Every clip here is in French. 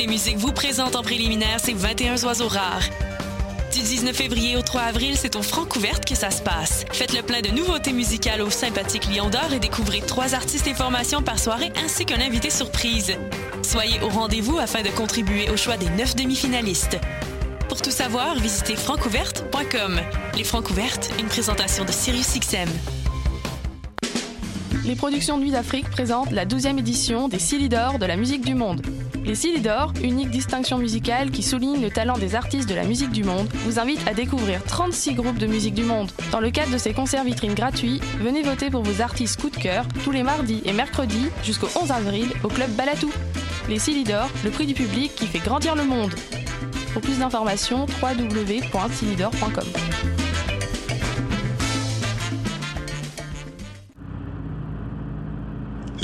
les musiques vous présente en préliminaire ces 21 oiseaux rares. Du 19 février au 3 avril, c'est au Francouverte que ça se passe. Faites le plein de nouveautés musicales au sympathique Lion d'Or et découvrez trois artistes et formations par soirée ainsi qu'un invité surprise. Soyez au rendez-vous afin de contribuer au choix des neuf demi-finalistes. Pour tout savoir, visitez francouverte.com. Les Francouvertes, une présentation de SiriusXM. Les productions Nuit d'Afrique présentent la 12e édition des Silidor de la musique du monde. Les Silidor, unique distinction musicale qui souligne le talent des artistes de la musique du monde, vous invitent à découvrir 36 groupes de musique du monde. Dans le cadre de ces concerts vitrines gratuits, venez voter pour vos artistes coup de cœur tous les mardis et mercredis jusqu'au 11 avril au club Balatou. Les Silidor, le prix du public qui fait grandir le monde. Pour plus d'informations, www.silidor.com.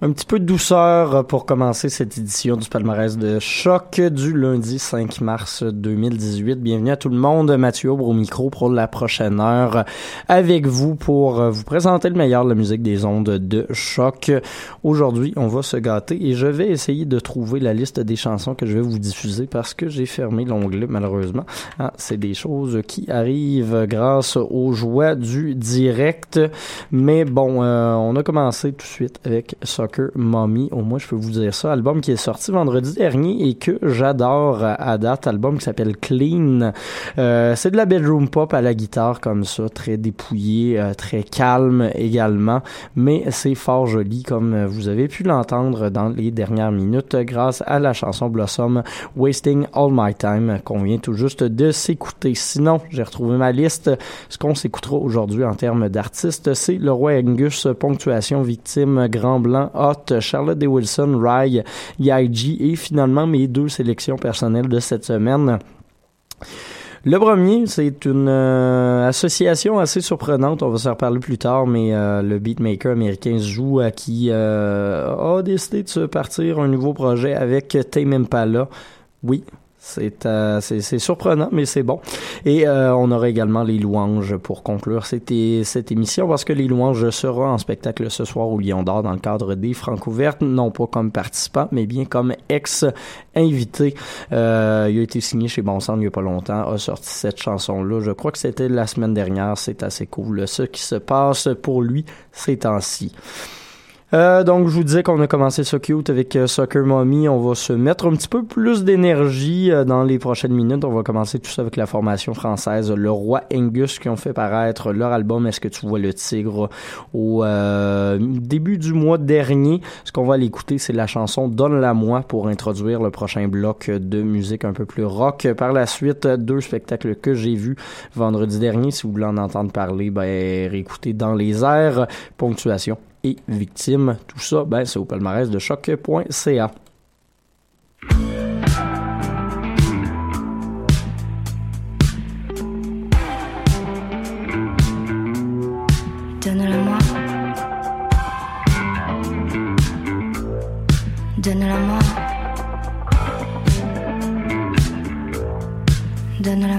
Un petit peu de douceur pour commencer cette édition du palmarès de choc du lundi 5 mars 2018. Bienvenue à tout le monde. Mathieu Aubre au micro pour la prochaine heure avec vous pour vous présenter le meilleur de la musique des ondes de choc. Aujourd'hui, on va se gâter et je vais essayer de trouver la liste des chansons que je vais vous diffuser parce que j'ai fermé l'onglet malheureusement. Ah, c'est des choses qui arrivent grâce aux joies du direct. Mais bon, euh, on a commencé tout de suite avec ça Soccer Mommy, au moins je peux vous dire ça, album qui est sorti vendredi dernier et que j'adore à date, album qui s'appelle Clean. Euh, c'est de la bedroom pop à la guitare comme ça, très dépouillé, euh, très calme également, mais c'est fort joli comme vous avez pu l'entendre dans les dernières minutes grâce à la chanson Blossom Wasting All My Time qu'on vient tout juste de s'écouter. Sinon, j'ai retrouvé ma liste. Ce qu'on s'écoutera aujourd'hui en termes d'artistes, c'est le roi Angus, ponctuation victime, grand blanc, Hot, Charlotte D. Wilson, Rye, Yaiji et finalement mes deux sélections personnelles de cette semaine. Le premier, c'est une euh, association assez surprenante. On va s'en reparler plus tard, mais euh, le beatmaker américain joue à qui euh, a décidé de se partir un nouveau projet avec Tame Impala. Oui, c'est euh, surprenant, mais c'est bon. Et euh, on aura également les louanges pour conclure cette, cette émission, parce que les louanges sera en spectacle ce soir au Lion d'Or dans le cadre des Francs ouvertes, non pas comme participant, mais bien comme ex-invité. Euh, il a été signé chez Bon Sang il n'y a pas longtemps, a sorti cette chanson-là. Je crois que c'était la semaine dernière, c'est assez cool. Ce qui se passe pour lui ces temps-ci. Euh, donc, je vous disais qu'on a commencé ce cute avec euh, Soccer Mommy. On va se mettre un petit peu plus d'énergie euh, dans les prochaines minutes. On va commencer tout ça avec la formation française Le Roi Angus qui ont fait paraître leur album Est-ce que tu vois le tigre au début du mois dernier. Ce qu'on va aller écouter, c'est la chanson Donne-la moi pour introduire le prochain bloc de musique un peu plus rock. Par la suite, deux spectacles que j'ai vus vendredi dernier. Si vous voulez en entendre parler, ben, réécoutez dans les airs. Ponctuation et victimes. Tout ça, ben, c'est au palmarès de choc.ca. Donne-la moi. Donne-la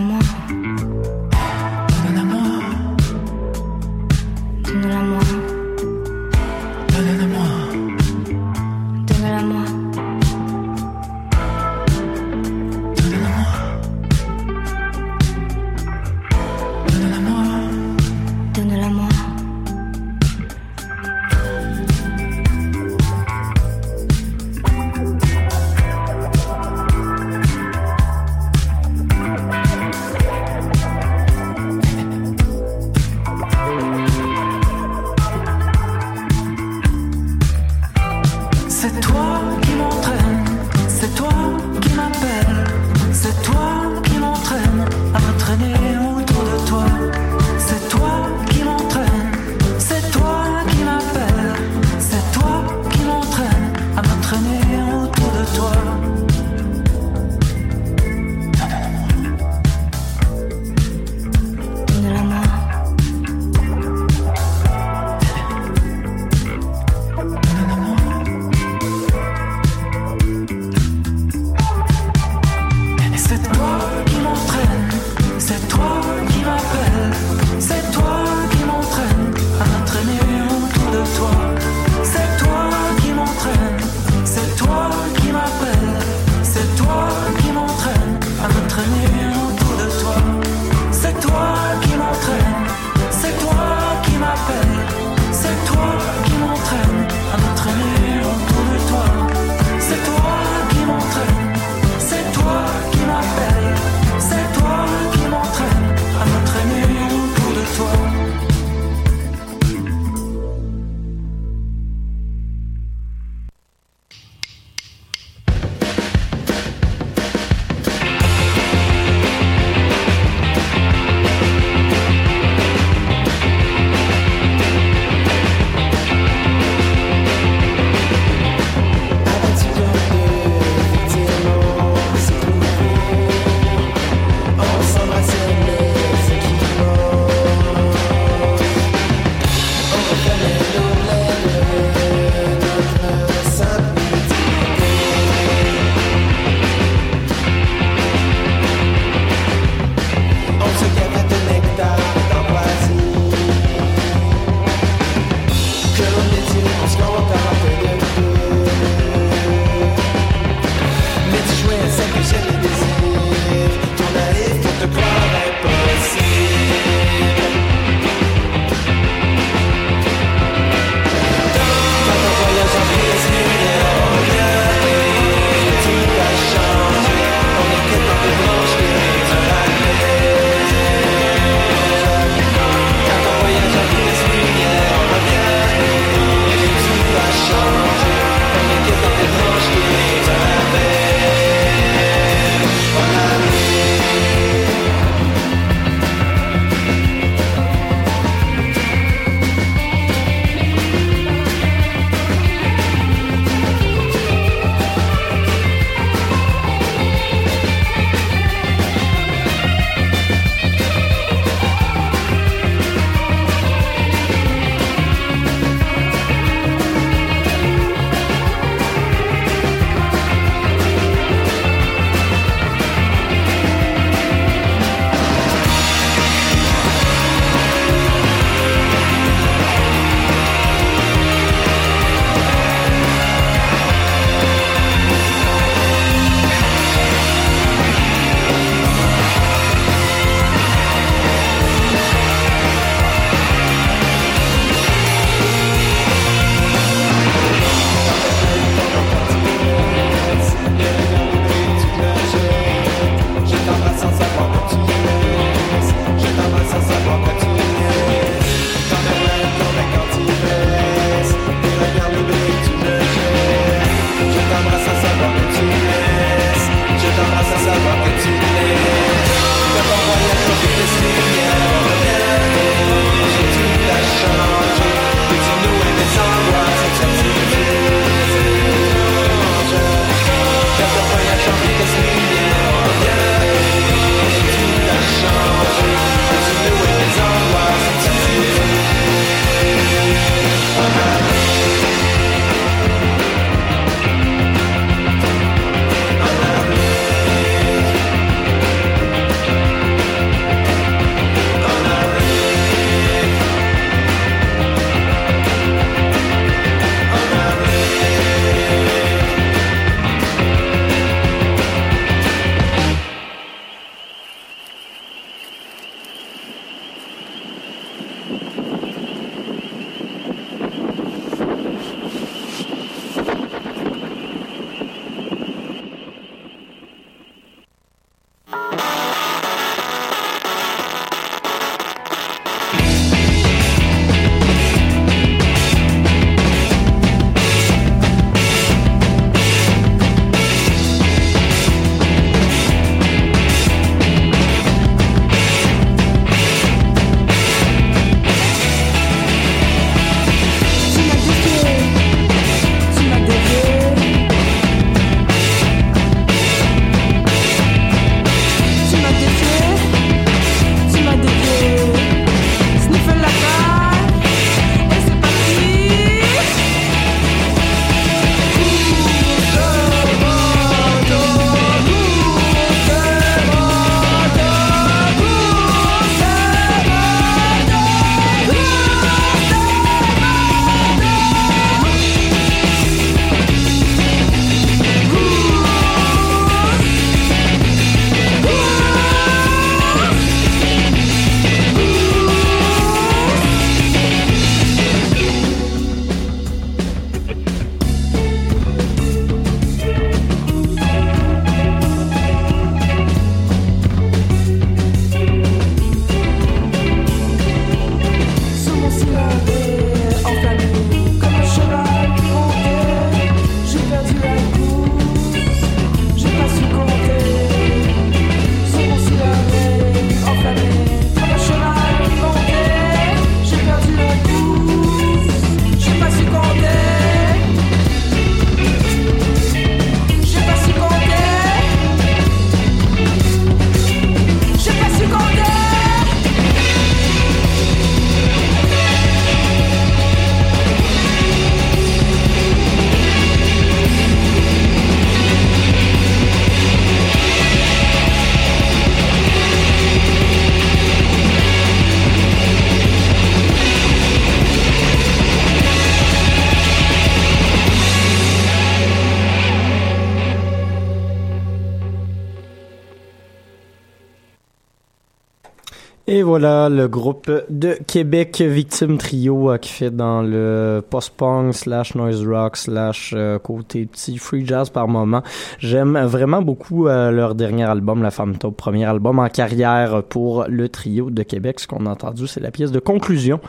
voilà le groupe de Québec Victime Trio euh, qui fait dans le post-punk slash noise rock slash euh, côté petit free jazz par moment. J'aime vraiment beaucoup euh, leur dernier album, La Femme Taupe, premier album en carrière pour le trio de Québec. Ce qu'on a entendu, c'est la pièce de conclusion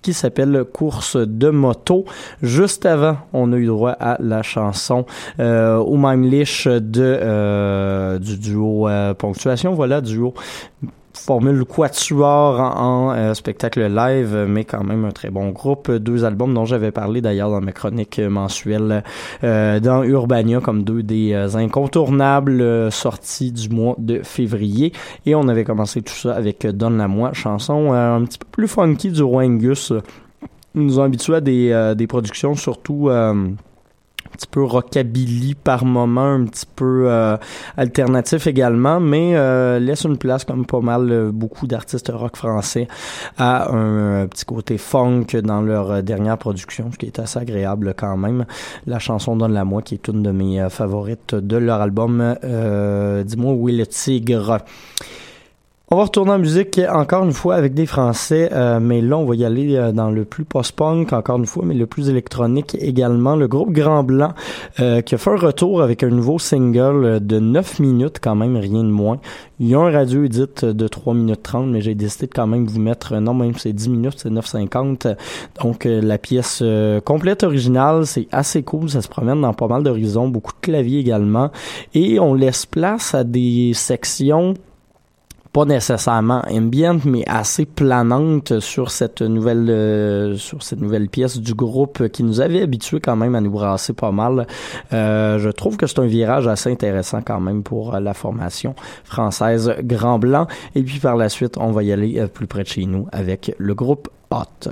qui s'appelle Course de moto. Juste avant, on a eu droit à la chanson au même liche de du duo Ponctuation. Voilà, duo formule quatuor en, en euh, spectacle live, mais quand même un très bon groupe. Deux albums dont j'avais parlé d'ailleurs dans mes chroniques mensuelles euh, dans Urbania comme deux des euh, incontournables sorties du mois de février. Et on avait commencé tout ça avec Donne-la-moi, chanson un petit peu plus funky du roi Angus. Nous ont habitués à des, des productions surtout petit peu rockabilly par moment, un petit peu euh, alternatif également, mais euh, laisse une place comme pas mal euh, beaucoup d'artistes rock français à un, petit côté funk dans leur dernière production, ce qui est assez agréable quand même. La chanson Donne-la moi qui est une de mes favorites de leur album Dis-moi où est le tigre. On va retourner en musique encore une fois avec des Français, euh, mais là on va y aller euh, dans le plus post-punk encore une fois, mais le plus électronique également. Le groupe Grand Blanc euh, qui a fait un retour avec un nouveau single de 9 minutes quand même, rien de moins. Il y a un radio edit de 3 minutes 30, mais j'ai décidé de quand même vous mettre, non même c'est 10 minutes, c'est 9,50. Donc la pièce complète originale, c'est assez cool, ça se promène dans pas mal d'horizons, beaucoup de claviers également, et on laisse place à des sections pas nécessairement ambient, mais assez planante sur cette nouvelle euh, sur cette nouvelle pièce du groupe qui nous avait habitués quand même à nous brasser pas mal. Euh, je trouve que c'est un virage assez intéressant quand même pour la formation française Grand Blanc. Et puis par la suite, on va y aller euh, plus près de chez nous avec le groupe Hot.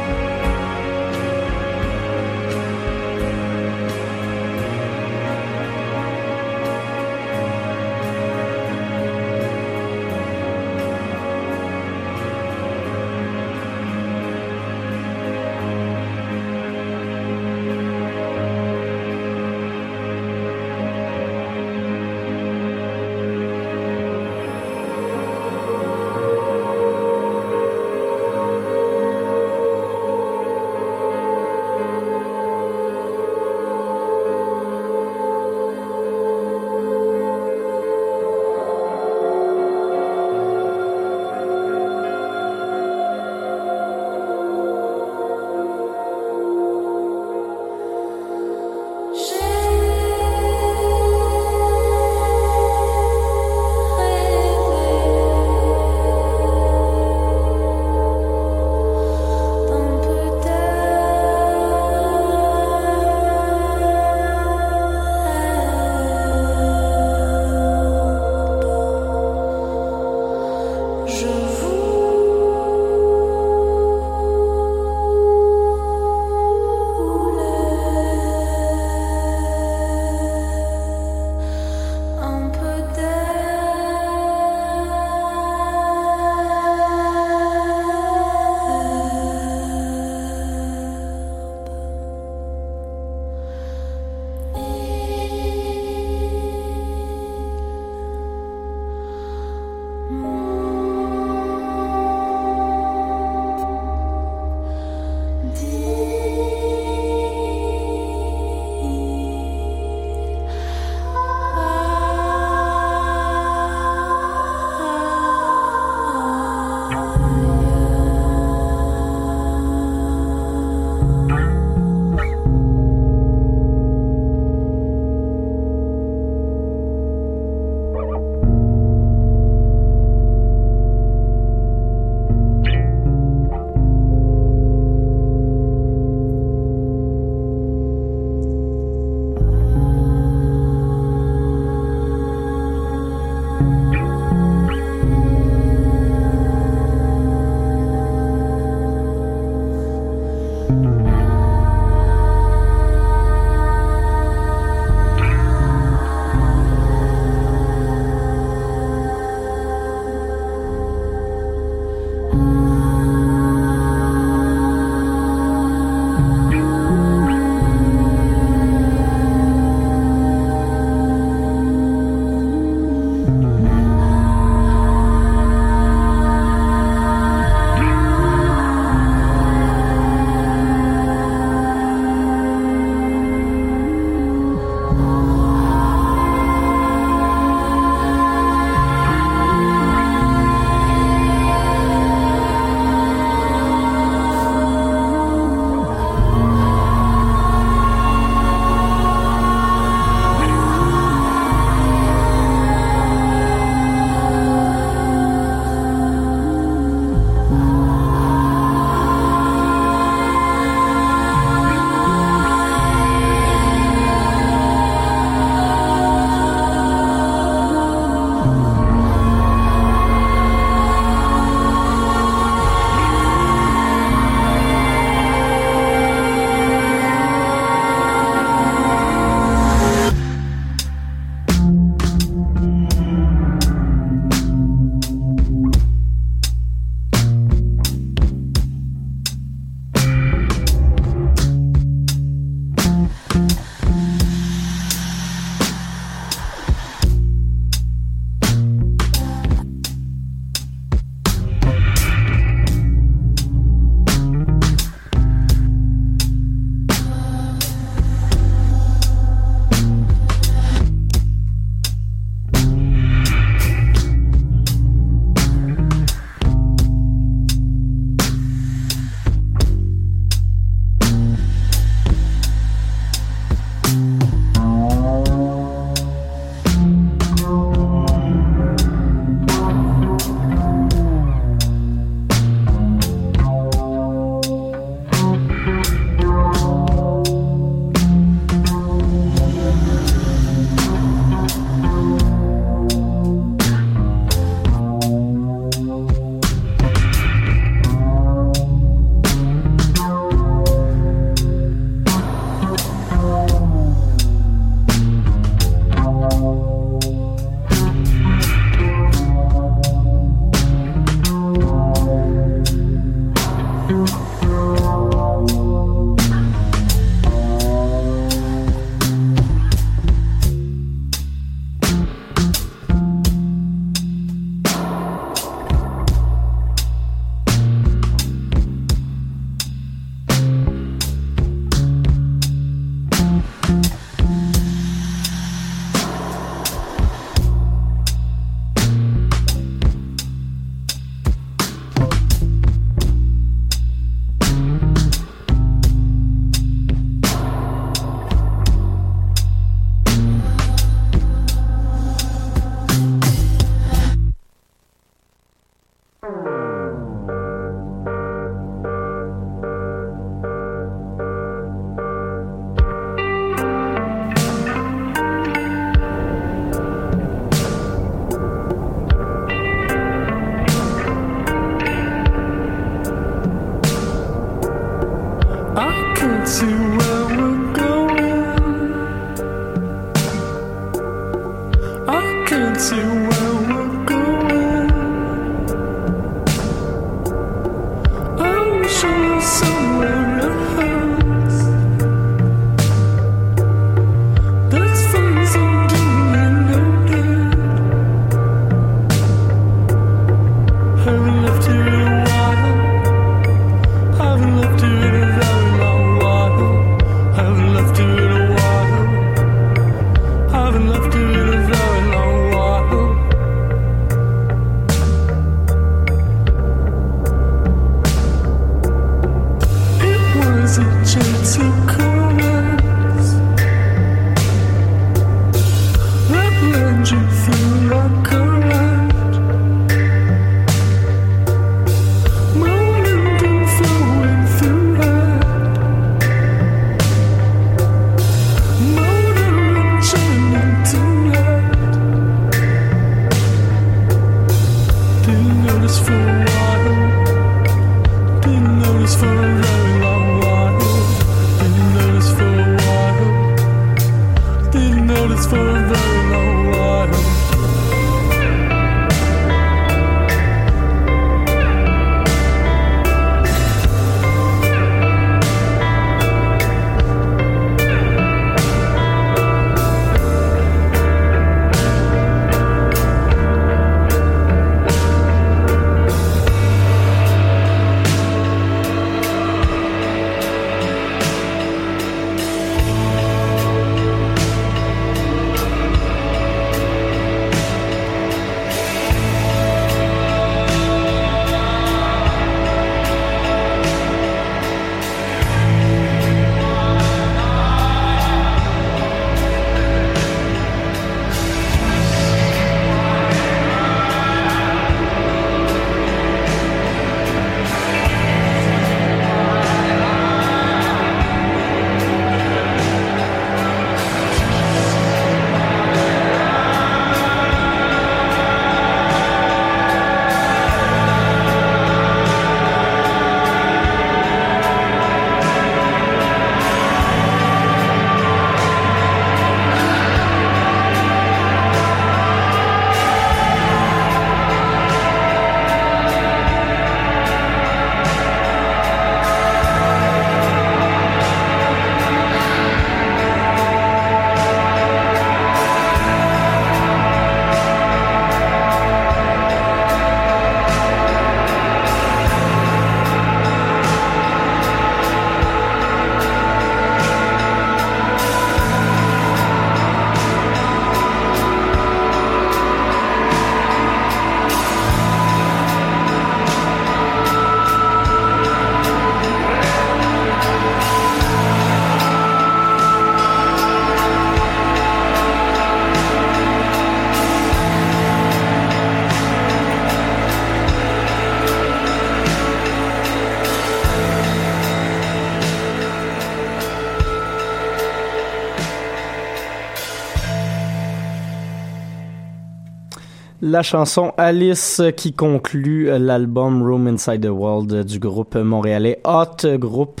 La chanson Alice qui conclut l'album Room Inside the World du groupe montréalais Hot Group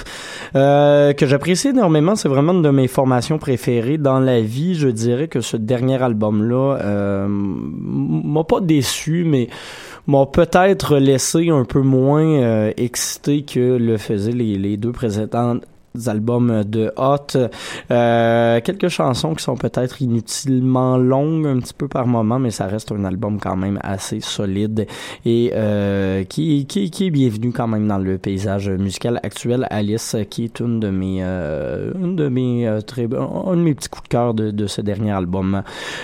euh, que j'apprécie énormément. C'est vraiment une de mes formations préférées dans la vie. Je dirais que ce dernier album-là euh, m'a pas déçu, mais m'a peut-être laissé un peu moins euh, excité que le faisaient les, les deux précédentes albums de Hot. Euh, quelques chansons qui sont peut-être inutilement longues un petit peu par moment, mais ça reste un album quand même assez solide et euh, qui, qui, qui est bienvenu quand même dans le paysage musical actuel. Alice, qui est une de mes, euh, une de mes euh, très, un de mes petits coups de cœur de, de ce dernier album.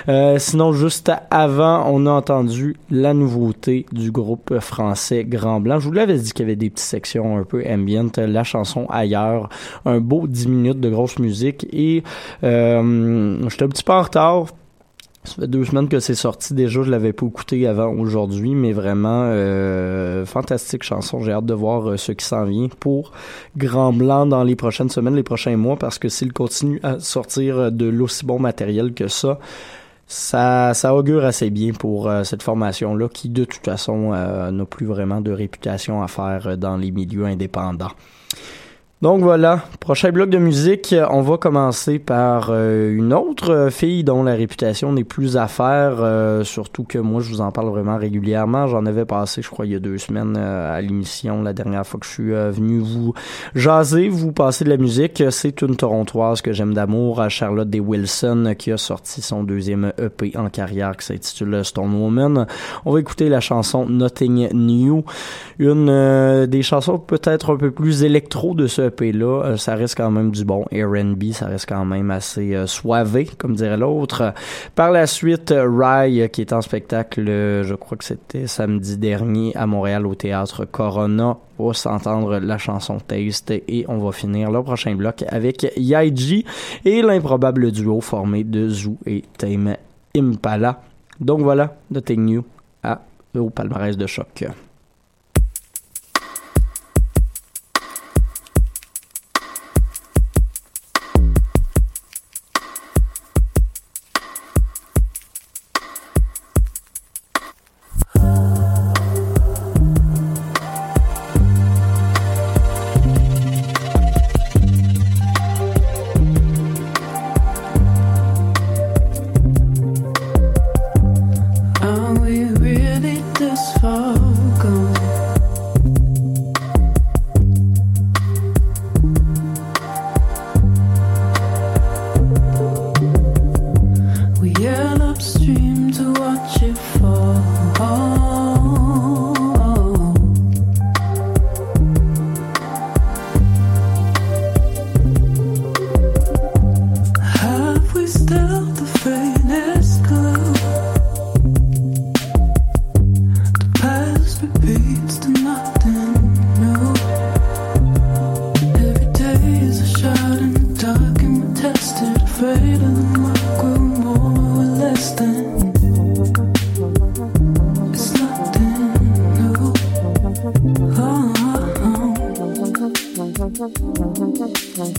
Euh, sinon, juste avant, on a entendu la nouveauté du groupe français Grand Blanc. Je vous l'avais dit qu'il y avait des petites sections un peu ambient. La chanson Ailleurs un beau 10 minutes de grosse musique et euh, j'étais un petit peu en retard ça fait deux semaines que c'est sorti déjà, je l'avais pas écouté avant aujourd'hui, mais vraiment euh, fantastique chanson. J'ai hâte de voir euh, ce qui s'en vient pour Grand Blanc dans les prochaines semaines, les prochains mois, parce que s'il continue à sortir de l'aussi bon matériel que ça, ça, ça augure assez bien pour euh, cette formation-là qui, de toute façon, n'a plus vraiment de réputation à faire dans les milieux indépendants. Donc voilà, prochain bloc de musique, on va commencer par euh, une autre fille dont la réputation n'est plus à faire, euh, surtout que moi je vous en parle vraiment régulièrement. J'en avais passé, je crois, il y a deux semaines euh, à l'émission, la dernière fois que je suis venu vous jaser, vous passer de la musique. C'est une Torontoise que j'aime d'amour, Charlotte Day Wilson, qui a sorti son deuxième EP en carrière qui s'intitule Stone Woman. On va écouter la chanson Nothing New, une des chansons peut-être un peu plus électro de ce EP-là, euh, ça reste quand même du bon R&B, ça reste quand même assez euh, soivé, comme dirait l'autre. Par la suite, Rye, qui est en spectacle, je crois que c'était samedi dernier à Montréal au théâtre Corona, va s'entendre la chanson Taste et on va finir le prochain bloc avec Yaiji et l'improbable duo formé de Zoo et Tame Impala. Donc voilà, Nothing New à, au palmarès de choc.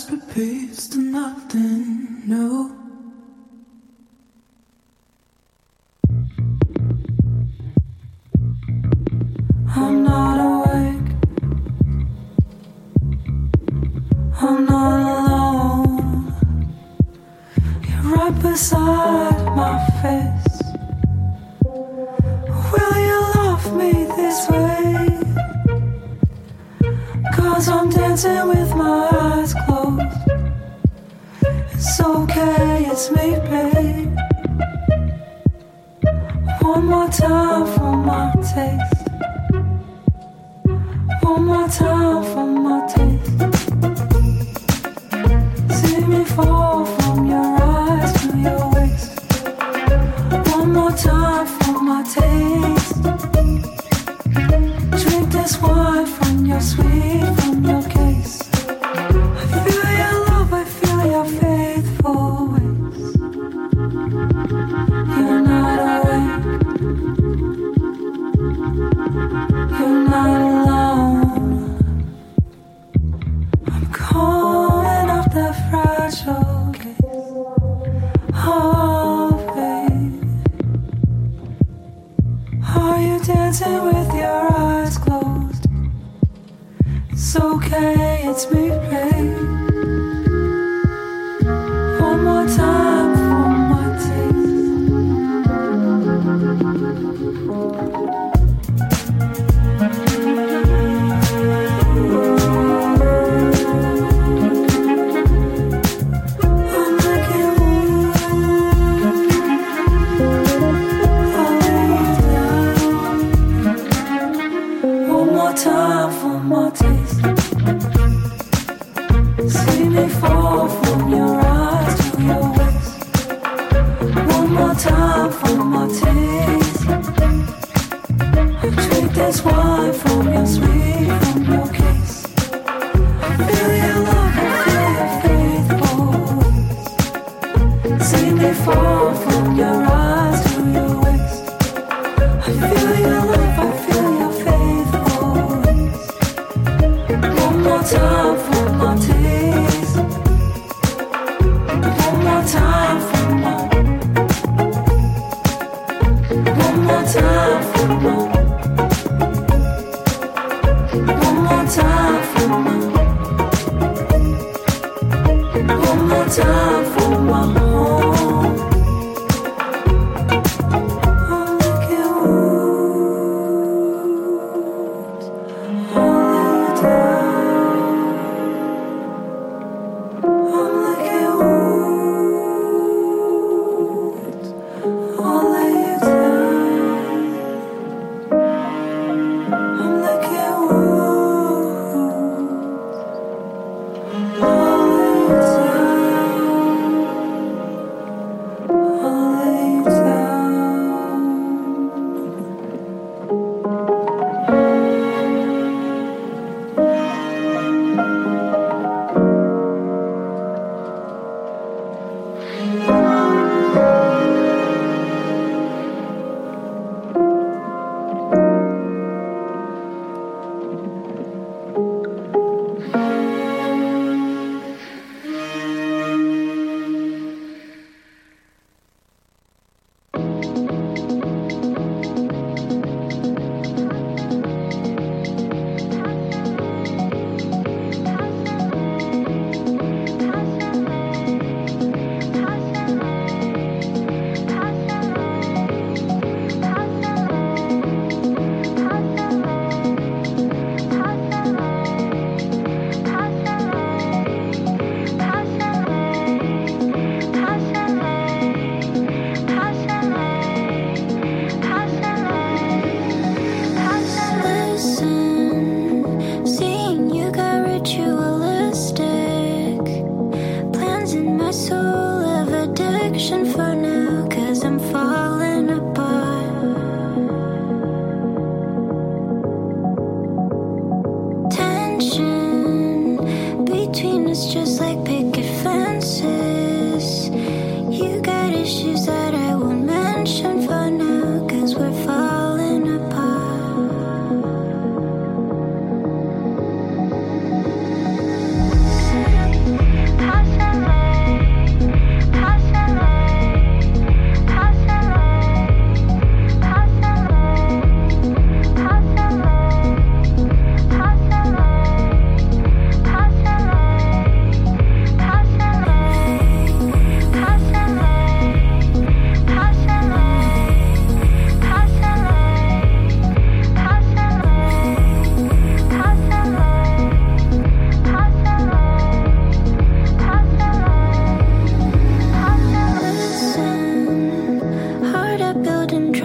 just repeats to nothing new. I'm not awake. I'm not alone. You're right beside my face.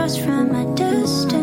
Across from a distance.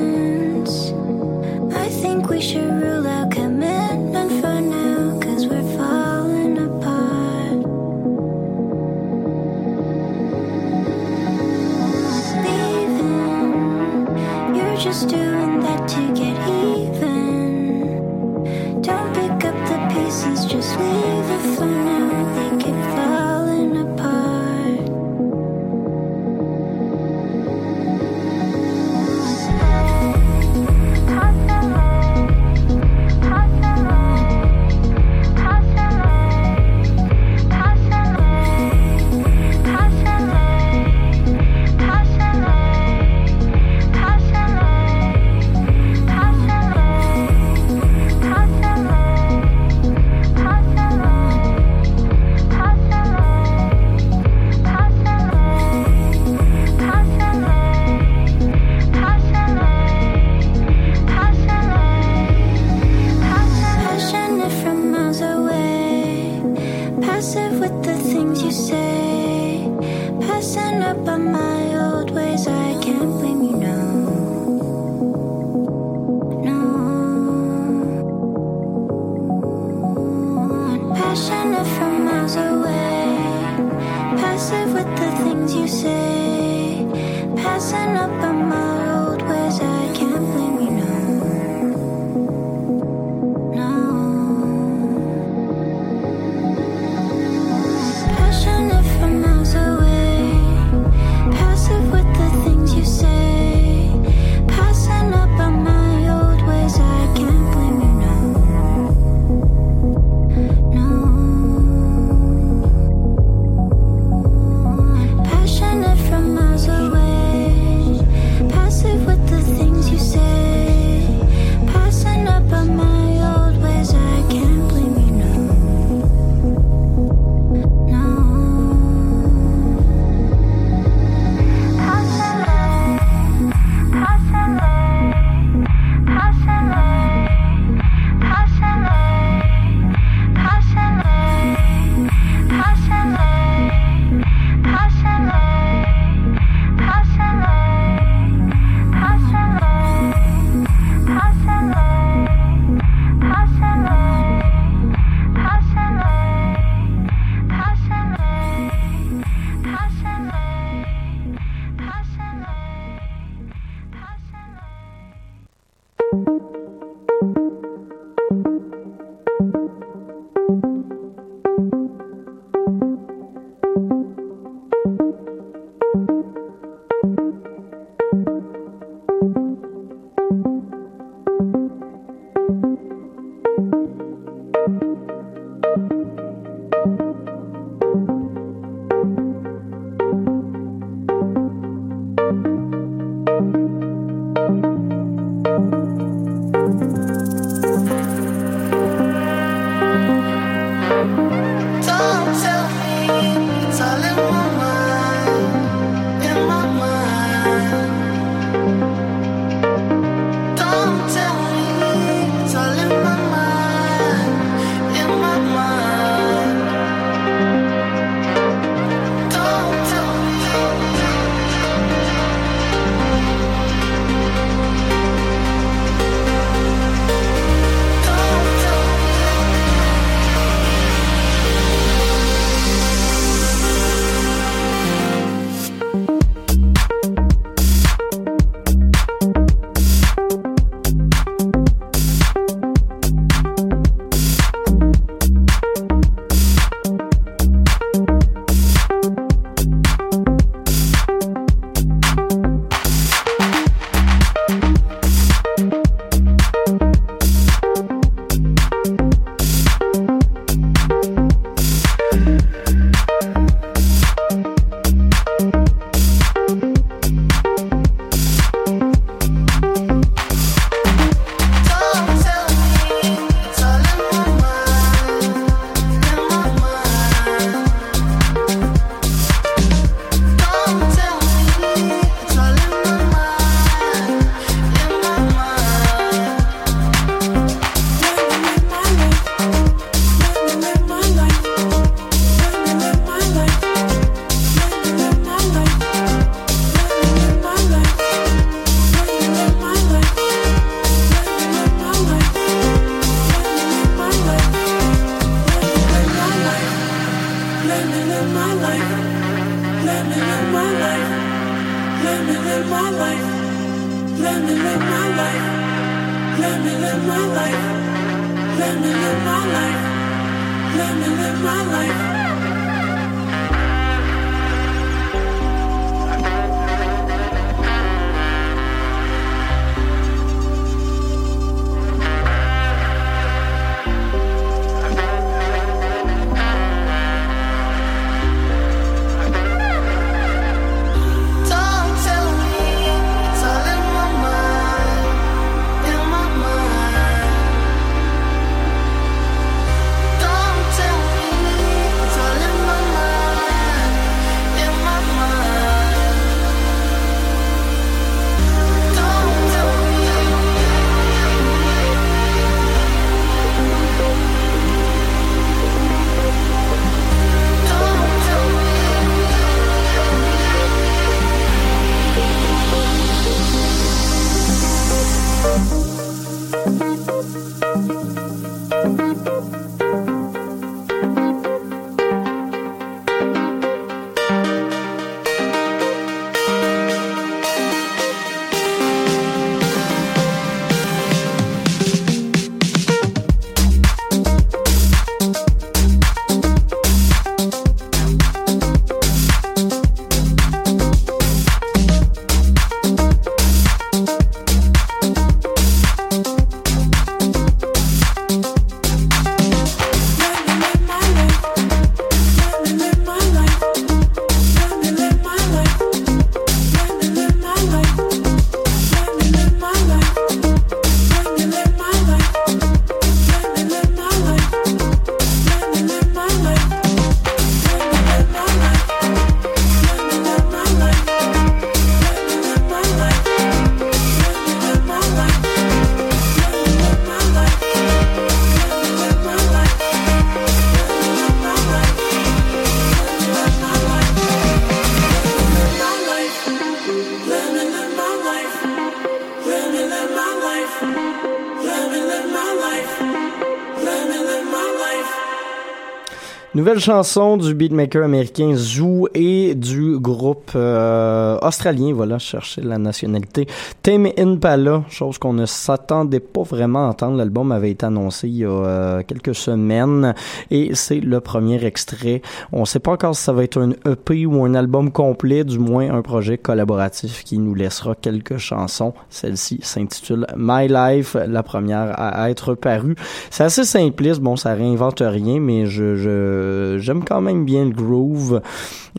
Nouvelle chanson du beatmaker américain Zoo et du groupe euh, australien, voilà, chercher la nationalité, Tame Impala, chose qu'on ne s'attendait pas vraiment à entendre. L'album avait été annoncé il y a euh, quelques semaines et c'est le premier extrait. On ne sait pas encore si ça va être un EP ou un album complet, du moins un projet collaboratif qui nous laissera quelques chansons. Celle-ci s'intitule My Life, la première à être parue. C'est assez simpliste, bon, ça réinvente rien, mais je, je euh, j'aime quand même bien le groove.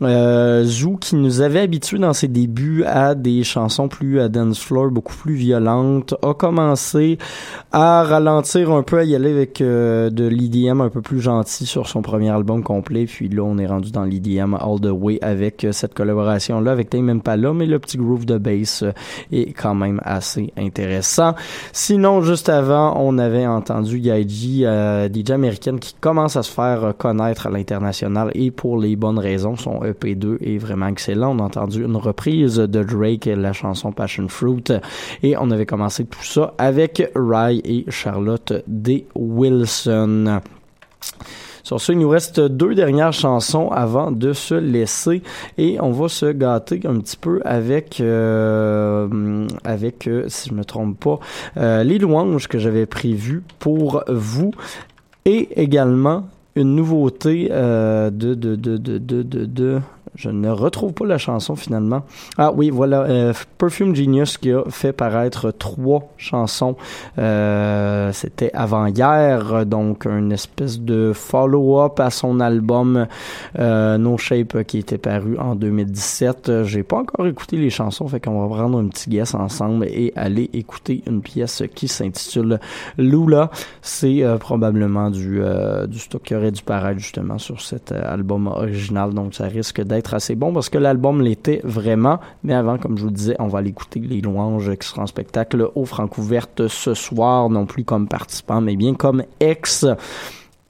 Euh, qui nous avait habitués dans ses débuts à des chansons plus à dance floor, beaucoup plus violentes, a commencé à ralentir un peu, à y aller avec euh, de l'EDM un peu plus gentil sur son premier album complet. Puis là, on est rendu dans l'EDM all the way avec cette collaboration-là avec Tame là mais le petit groove de bass est quand même assez intéressant. Sinon, juste avant, on avait entendu Yaiji, DJ américaine qui commence à se faire connaître à l'international et pour les bonnes raisons. Son EP2 est vraiment excellent. On a entendu une reprise de Drake, la chanson Passion Fruit, et on avait commencé tout ça avec Rye et Charlotte D. Wilson. Sur ce, il nous reste deux dernières chansons avant de se laisser et on va se gâter un petit peu avec, euh, avec euh, si je me trompe pas, euh, les louanges que j'avais prévues pour vous et également une nouveauté euh, de, de, de, de, de, de, de je ne retrouve pas la chanson finalement. Ah oui, voilà, euh, Perfume Genius qui a fait paraître trois chansons. Euh, C'était avant-hier, donc une espèce de follow-up à son album euh, No Shape qui était paru en 2017. J'ai pas encore écouté les chansons, fait qu'on va prendre un petit guess ensemble et aller écouter une pièce qui s'intitule Lula. C'est euh, probablement du, euh, du stock qui aurait dû paraître justement sur cet album original, donc ça risque d'être assez bon parce que l'album l'était vraiment. Mais avant, comme je vous le disais, on va aller écouter les louanges qui seront en spectacle au Francouverte ce soir, non plus comme participant, mais bien comme ex.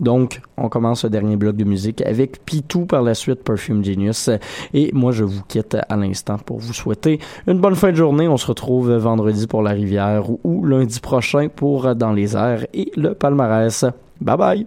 Donc, on commence ce dernier bloc de musique avec Pitou par la suite Perfume Genius. Et moi, je vous quitte à l'instant pour vous souhaiter une bonne fin de journée. On se retrouve vendredi pour la rivière ou lundi prochain pour Dans les airs et le palmarès. Bye bye!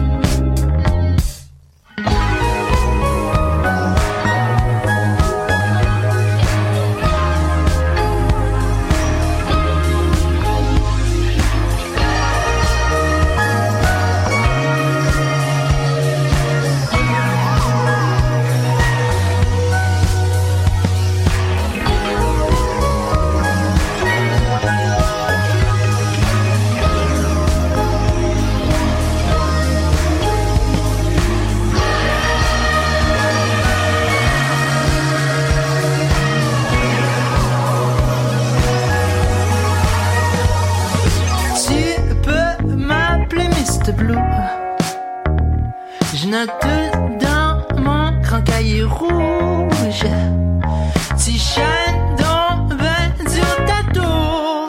note dans mon grand cahier rouge. Si Shandon ben sur ta tour,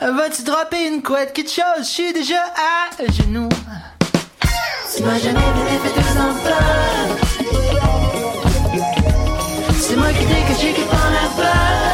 vas-tu dropper une couette, quelque chose? Je suis déjà à genoux. Si moi jamais voulu faire deux enfants, c'est moi qui t'ai caché qui prend la balle.